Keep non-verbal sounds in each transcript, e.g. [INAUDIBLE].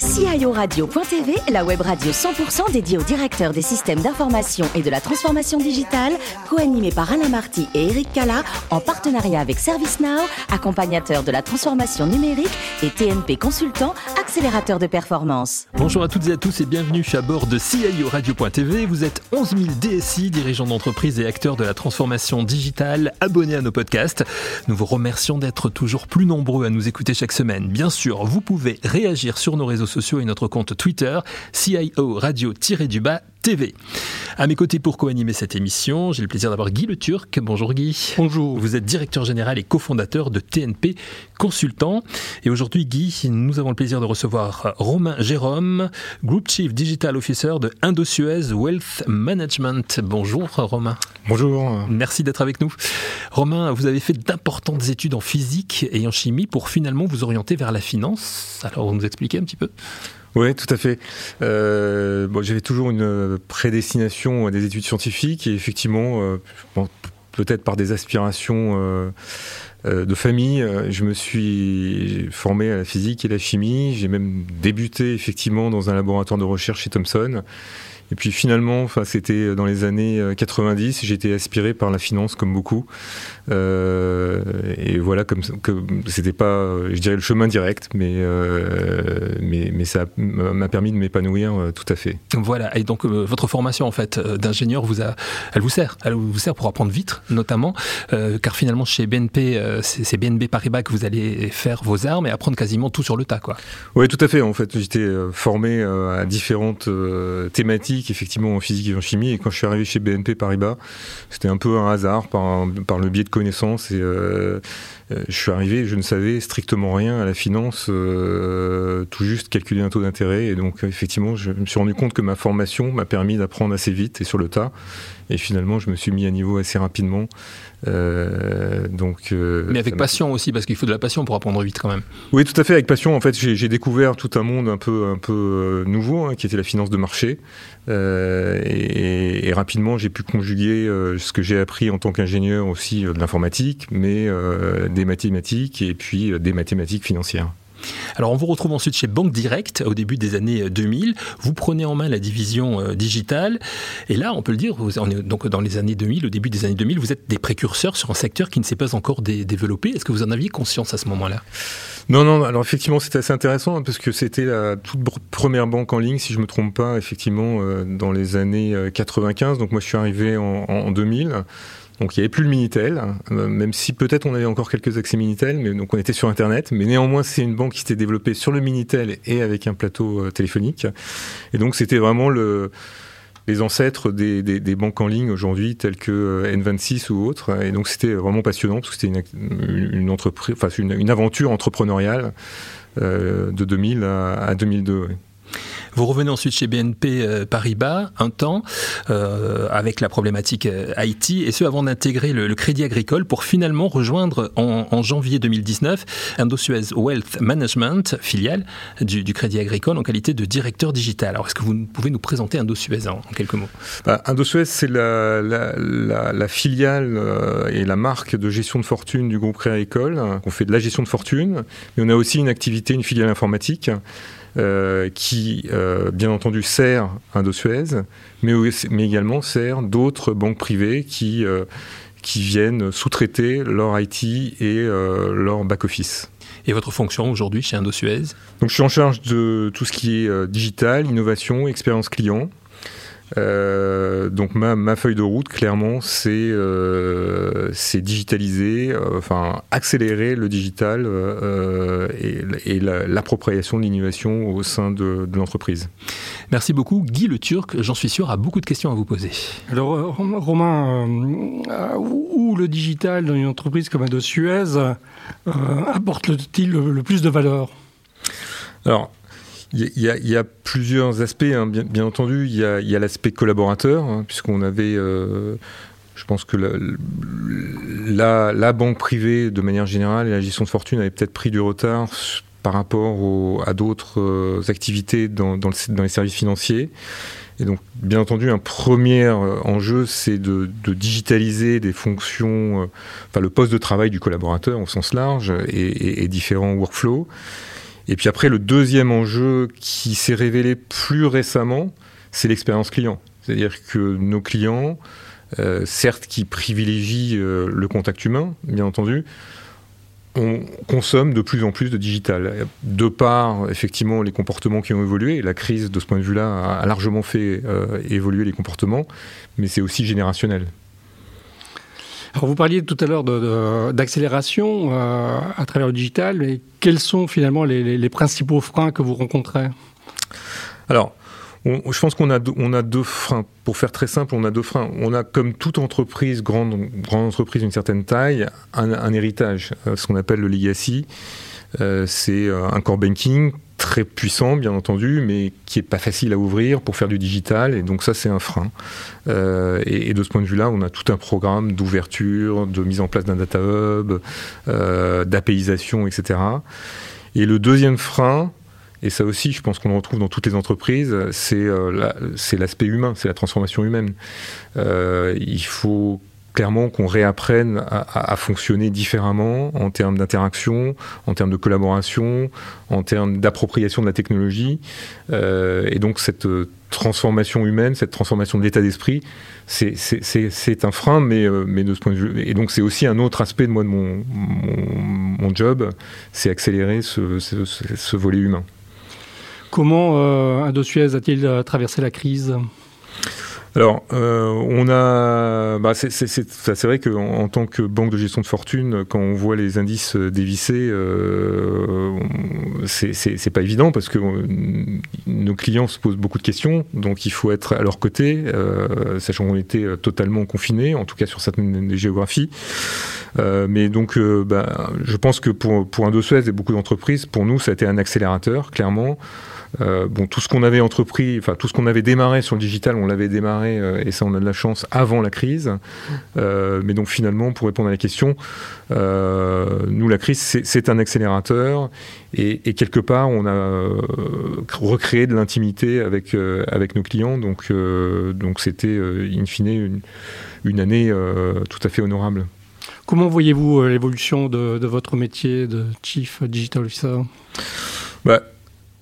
guys. CIORadio.tv, la web radio 100% dédiée aux directeurs des systèmes d'information et de la transformation digitale, co-animée par Alain Marty et Eric Cala, en partenariat avec ServiceNow, accompagnateur de la transformation numérique et TNP Consultant, accélérateur de performance. Bonjour à toutes et à tous et bienvenue à bord de CIORadio.tv. Vous êtes 11 000 DSI, dirigeants d'entreprise et acteurs de la transformation digitale, abonnés à nos podcasts. Nous vous remercions d'être toujours plus nombreux à nous écouter chaque semaine. Bien sûr, vous pouvez réagir sur nos réseaux sociaux et notre compte Twitter, CIO Radio-du-bas TV. À mes côtés pour co-animer cette émission, j'ai le plaisir d'avoir Guy Le Turc. Bonjour Guy. Bonjour. Vous êtes directeur général et cofondateur de TNP Consultant. Et aujourd'hui, Guy, nous avons le plaisir de recevoir Romain Jérôme, Group Chief Digital Officer de Indosuez Wealth Management. Bonjour Romain. Bonjour. Merci d'être avec nous. Romain, vous avez fait d'importantes études en physique et en chimie pour finalement vous orienter vers la finance. Alors, vous nous expliquez un petit peu? Oui, tout à fait. Euh, bon, J'avais toujours une prédestination à des études scientifiques et effectivement, euh, peut-être par des aspirations euh, euh de famille, euh, je me suis formé à la physique et la chimie. J'ai même débuté effectivement dans un laboratoire de recherche chez Thomson. Et puis finalement, enfin, c'était dans les années 90, j'étais aspiré par la finance comme beaucoup. Euh, et voilà, comme c'était pas, je dirais, le chemin direct, mais, euh, mais, mais ça m'a permis de m'épanouir euh, tout à fait. Voilà, et donc euh, votre formation en fait euh, d'ingénieur, vous a, elle vous sert, elle vous sert pour apprendre vite, notamment, car finalement chez BNP, c'est BNP Paribas que vous allez faire vos armes et apprendre quasiment tout sur le tas, quoi. Oui, tout à fait. En fait, j'étais formé à différentes thématiques, effectivement en physique et en chimie, et quand je suis arrivé chez BNP Paribas, c'était un peu un hasard par, le biais de connaissances et euh, je suis arrivé, je ne savais strictement rien à la finance, euh, tout juste calculer un taux d'intérêt. Et donc, effectivement, je me suis rendu compte que ma formation m'a permis d'apprendre assez vite et sur le tas. Et finalement, je me suis mis à niveau assez rapidement. Euh, donc, euh, Mais avec passion aussi, parce qu'il faut de la passion pour apprendre vite quand même. Oui, tout à fait, avec passion. En fait, j'ai découvert tout un monde un peu, un peu euh, nouveau, hein, qui était la finance de marché. Euh, et, et, rapidement, j'ai pu conjuguer euh, ce que j'ai appris en tant qu'ingénieur aussi de l'informatique, mais des mathématiques et puis des mathématiques financières. Alors on vous retrouve ensuite chez Banque Direct au début des années 2000. Vous prenez en main la division euh, digitale et là on peut le dire, on est donc dans les années 2000, au début des années 2000, vous êtes des précurseurs sur un secteur qui ne s'est pas encore développé. Est-ce que vous en aviez conscience à ce moment-là? Non, non, alors effectivement c'était assez intéressant hein, parce que c'était la toute première banque en ligne, si je me trompe pas, effectivement, euh, dans les années 95. Euh, donc moi je suis arrivé en, en 2000. Donc il n'y avait plus le Minitel, euh, même si peut-être on avait encore quelques accès Minitel, mais donc on était sur Internet. Mais néanmoins, c'est une banque qui s'était développée sur le Minitel et avec un plateau euh, téléphonique. Et donc c'était vraiment le, les ancêtres des, banques en ligne aujourd'hui, telles que euh, N26 ou autres. Et donc c'était vraiment passionnant parce que c'était une, aventure entrepreneuriale de 2000 à, à 2002. Ouais. Vous revenez ensuite chez BNP euh, Paribas un temps euh, avec la problématique euh, Haïti et ce avant d'intégrer le, le, Crédit Agricole pour finalement rejoindre en, en janvier 2019 Indosuez Wealth Management, filiale du, du, Crédit Agricole en qualité de directeur digital. Alors est-ce que vous pouvez nous présenter Indosuez en, en quelques mots? Bah, Indosuez c'est la, la, la, la, filiale euh, et la marque de gestion de fortune du groupe Crédit Agricole. On fait de la gestion de fortune, mais on a aussi une activité, une filiale informatique euh, qui, euh, bien entendu, sert Indosuez, mais, mais également sert d'autres banques privées qui, euh, qui viennent sous-traiter leur IT et euh, leur back-office. Et votre fonction aujourd'hui chez Indosuez? Donc, je suis en charge de tout ce qui est digital, innovation, expérience client. Euh, donc ma, ma, feuille de route, clairement, c'est euh, digitaliser, euh, enfin accélérer le digital euh, et, et l'appropriation de l'innovation au sein de, de l'entreprise. Merci beaucoup. Guy Le Turc, j'en suis sûr, a beaucoup de questions à vous poser. Alors Romain, euh, où le digital dans une entreprise comme Ado Suez apporte-t-il le, le plus de valeur? Alors, il y, a plusieurs aspects, hein, bien, entendu. Il y a, l'aspect collaborateur, hein, puisqu'on avait, euh, je pense que la, la, la, banque privée, de manière générale, et la gestion de fortune avait peut-être pris du retard par rapport au, à d'autres euh, activités dans, dans, le, dans, les services financiers. Et donc, bien entendu, un premier euh, enjeu, c'est de, digitaliser des fonctions, enfin le poste de travail du collaborateur au sens large et, et différents workflows. Et puis après, le deuxième enjeu qui s'est révélé plus récemment, c'est l'expérience client. C'est-à-dire que nos clients, euh, certes qui privilégient euh, le contact humain, bien entendu, on consomme de plus en plus de digital. De par, effectivement, les comportements qui ont évolué, la crise, de ce point de vue-là, a largement fait euh, évoluer les comportements, mais c'est aussi générationnel. Alors vous parliez tout à l'heure d'accélération à travers le digital, mais quels sont finalement les, principaux freins que vous rencontrez? Alors, je pense qu'on a, deux freins. Pour faire très simple, on a deux freins. On a, comme toute entreprise, grande, grande entreprise d'une certaine taille, un, héritage, euh, ce qu'on appelle le legacy. Euh, c'est euh, un core banking très puissant, bien entendu, mais qui est pas facile à ouvrir pour faire du digital. Et donc ça, c'est un frein. et, de ce point de vue-là, on a tout un programme d'ouverture, de mise en place d'un data hub, d'apéisation, etc. Et le deuxième frein, et ça aussi, je pense qu'on le retrouve dans toutes les entreprises, c'est euh, l'aspect humain, c'est la transformation humaine. Euh, il faut clairement qu'on réapprenne à, fonctionner différemment en termes d'interaction, en termes de collaboration, en termes d'appropriation de la technologie. Euh, et donc cette transformation humaine, cette transformation de l'état d'esprit, c'est un frein, mais, mais de ce point de vue. Et donc c'est aussi un autre aspect de moi de mon, job, c'est accélérer ce, ce volet humain. Comment euh, Indosuez a-t-il euh, traversé la crise? Alors, euh, on a, bah c'est vrai qu'en en tant que banque de gestion de fortune, quand on voit les indices dévissés, euh, c'est pas évident parce que nos clients se posent beaucoup de questions, donc il faut être à leur côté, sachant qu'on était totalement confinés, en tout cas sur certaines géographies. mais donc, bah, je pense que pour, pour Indosuez et beaucoup d'entreprises, pour nous, ça a été un accélérateur, clairement. Euh, bon, tout ce qu'on avait entrepris, enfin tout ce qu'on avait démarré sur le digital, on l'avait démarré euh, et ça on a de la chance avant la crise. Euh, mais donc finalement, pour répondre à la question, nous la crise c'est un accélérateur et, quelque part on a recréé de l'intimité avec avec nos clients. Donc donc c'était in fine une, année tout à fait honorable. Comment voyez-vous l'évolution de, de, votre métier de Chief Digital Officer? Bah,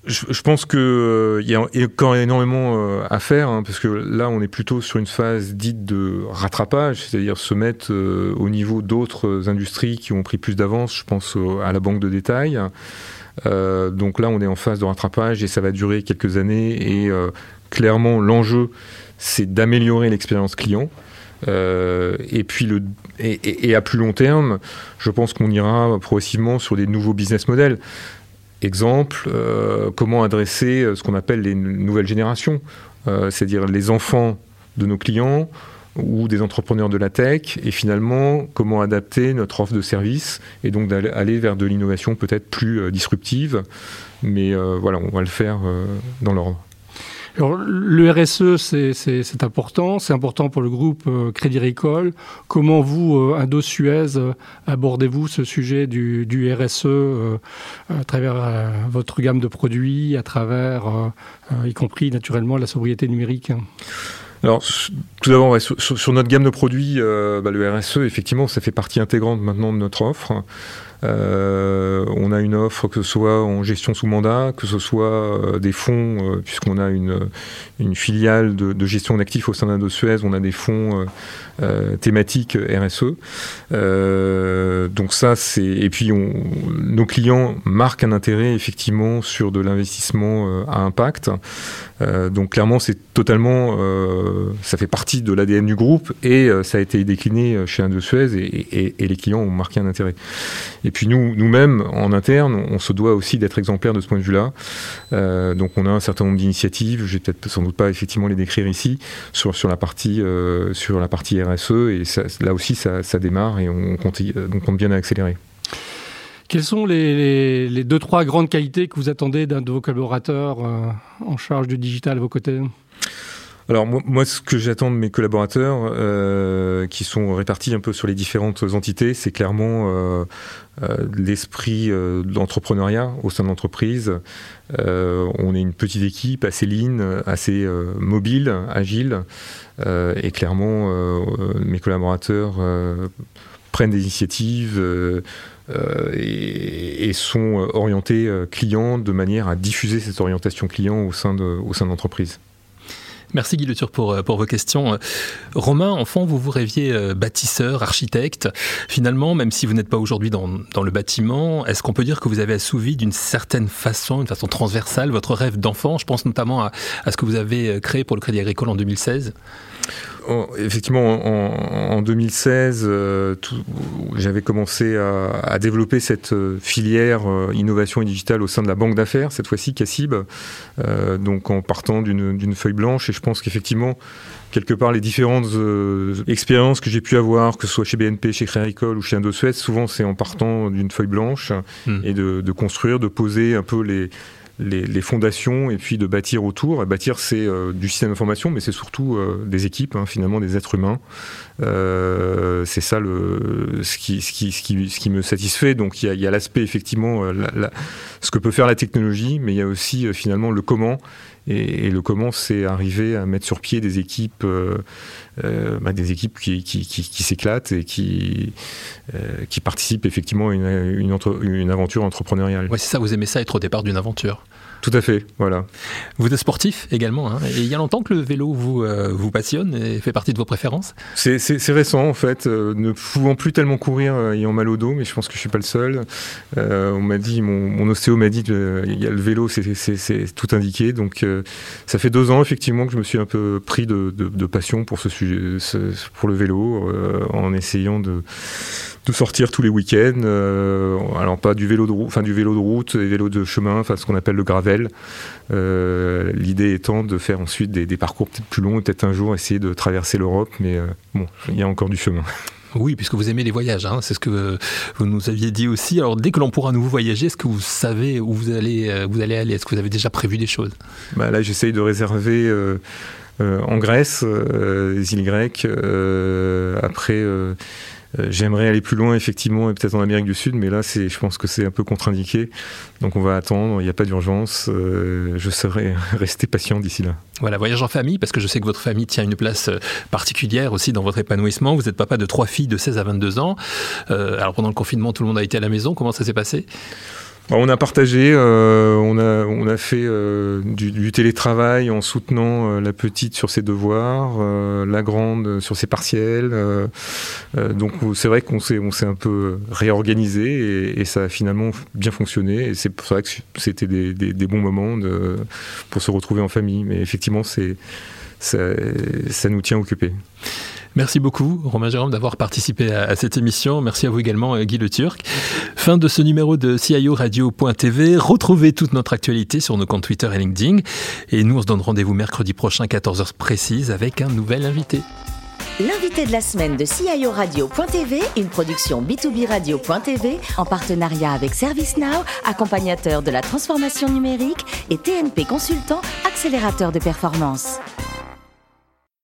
je, pense qu'il euh, y a encore énormément euh, à faire, hein, parce que là, on est plutôt sur une phase dite de rattrapage, c'est-à-dire se mettre euh, au niveau d'autres industries qui ont pris plus d'avance. Je pense à la banque de détail. donc là, on est en phase de rattrapage et ça va durer quelques années. Et clairement, l'enjeu, c'est d'améliorer l'expérience client. et puis le et, et, à plus long terme, je pense qu'on ira progressivement sur des nouveaux business models. Exemple, euh, comment adresser euh, ce qu'on appelle les nouvelles générations, euh, c'est-à-dire les enfants de nos clients ou des entrepreneurs de la tech, et finalement comment adapter notre offre de service et donc d'aller vers de l'innovation peut-être plus disruptive. Mais voilà, on va le faire dans l'ordre. Alors, le RSE, c'est important, c'est important pour le groupe euh, Crédit Agricole. Comment vous, euh, Indo-Suez, euh, abordez-vous ce sujet du, RSE à travers votre gamme de produits, à travers, y compris naturellement, la sobriété numérique? Alors, tout d'abord, sur, notre gamme de produits, bah, le RSE, effectivement, ça fait partie intégrante maintenant de notre offre. Euh, on a une offre que ce soit en gestion sous mandat, que ce soit euh, des fonds, euh, puisqu'on a une, filiale de, gestion d'actifs au sein d'Indo Suez, on a des fonds thématiques RSE. donc ça, c'est et puis nos clients marquent un intérêt effectivement sur de l'investissement à impact. donc clairement, c'est totalement, ça fait partie de l'ADN du groupe et ça a été décliné chez Indo Suez et, et, les clients ont marqué un intérêt. Et puis nous, nous-mêmes, en interne, on se doit aussi d'être exemplaires de ce point de vue-là. Euh, donc on a un certain nombre d'initiatives, je vais peut-être sans doute pas effectivement les décrire ici, sur, sur, la, partie, euh, sur la partie RSE, et là aussi ça, démarre et on compte, bien à accélérer. Quelles sont les, les, deux, trois grandes qualités que vous attendez d'un de vos collaborateurs euh, en charge du digital à vos côtés? Alors moi, ce que j'attends de mes collaborateurs, euh, qui sont répartis un peu sur les différentes entités, c'est clairement euh, euh, l'esprit d'entrepreneuriat au sein de l'entreprise. on est une petite équipe assez lean, assez mobile, agile, et clairement mes collaborateurs prennent des initiatives et, sont orientés clients de manière à diffuser cette orientation client au sein de, au sein de l'entreprise. Merci Guy Le pour, euh, pour vos questions. Euh, Romain, enfant, vous vous rêviez euh, bâtisseur, architecte. Finalement, même si vous n'êtes pas aujourd'hui dans, le bâtiment, est-ce qu'on peut dire que vous avez assouvi d'une certaine façon, d'une façon transversale, votre rêve d'enfant? Je pense notamment à, ce que vous avez créé pour le Crédit Agricole en 2016 effectivement, en, 2016, euh, j'avais commencé à, développer cette euh, filière euh, innovation et digitale au sein de la banque d'affaires, cette fois-ci CACIB, donc en partant d'une feuille blanche. Et je pense qu'effectivement, quelque part, les différentes expériences que j'ai pu avoir, que ce soit chez BNP, chez Crédit Agricole ou chez Indosuez, souvent c'est en partant d'une feuille blanche hmm. et de, de, construire, de poser un peu les les, fondations et puis de bâtir autour. Et bâtir, c'est euh, du système d'information, mais c'est surtout euh, des équipes, hein, finalement, des êtres humains. Euh, c'est ça le, ce, qui, ce, qui, ce, qui, ce qui me satisfait. Donc il y a, l'aspect, effectivement, ce que peut faire la technologie, mais il y a aussi, finalement, le comment. Et, le comment, c'est arriver à mettre sur pied des équipes, bah, des équipes qui, qui, qui s'éclatent et qui, qui participent effectivement à une, une, une aventure entrepreneuriale. Oui, c'est ça, vous aimez ça être au départ d'une aventure tout à fait, voilà. Vous êtes sportif également, hein et il y a longtemps que le vélo vous, euh, vous passionne et fait partie de vos préférences? C'est récent en fait, euh, ne pouvant plus tellement courir euh, ayant mal au dos, mais je pense que je suis pas le seul. on m'a dit, mon, mon, ostéo m'a dit il y a le vélo, c'est tout indiqué, donc ça fait deux ans effectivement que je me suis un peu pris de, passion pour ce sujet, pour le vélo, en essayant de sortir tous les week-ends. Euh, alors pas du vélo de route, enfin du vélo de route, et vélo de chemin, enfin ce qu'on appelle le gravel. Euh, l'idée étant de faire ensuite des, parcours peut-être plus longs, peut-être un jour essayer de traverser l'Europe, mais euh, bon, il y a encore du chemin. Oui, puisque vous aimez les voyages, hein, c'est ce que vous nous aviez dit aussi. Alors, dès que l'on pourra nouveau voyager, est-ce que vous savez où vous allez, vous allez aller? Est-ce que vous avez déjà prévu des choses? Bah Là, j'essaye de réserver en Grèce, les îles grecques. après, euh, j'aimerais aller plus loin, effectivement, et peut-être en Amérique du Sud, mais là, c'est, je pense que c'est un peu contre-indiqué. Donc on va attendre, il n'y a pas d'urgence. Euh, je serai [LAUGHS] resté patient d'ici là. Voilà, voyage en famille, parce que je sais que votre famille tient une place euh, particulière aussi dans votre épanouissement. Vous êtes papa de trois filles de 16 à 22 ans. alors pendant le confinement, tout le monde a été à la maison. Comment ça s'est passé? On a partagé, euh, on, a, fait euh, du, télétravail en soutenant euh, la petite sur ses devoirs, la grande sur ses partiels. donc c'est vrai qu'on s'est, on s'est un peu réorganisé et, ça a finalement bien fonctionné. Et c'est pour ça que c'était des, des, bons moments pour se retrouver en famille. Mais effectivement, c'est, ça, ça nous tient occupés. Merci beaucoup, Romain Jérôme, d'avoir participé à, cette émission. Merci à vous également, euh, Guy Le Turc. Fin de ce numéro de CIO Radio.tv. Retrouvez toute notre actualité sur nos comptes Twitter et LinkedIn. Et nous, on se donne rendez-vous mercredi prochain, 14h précise, avec un nouvel invité. L'invité de la semaine de CIO Radio.tv, une production B2B Radio.tv en partenariat avec ServiceNow, accompagnateur de la transformation numérique et TNP Consultant, accélérateur de performance.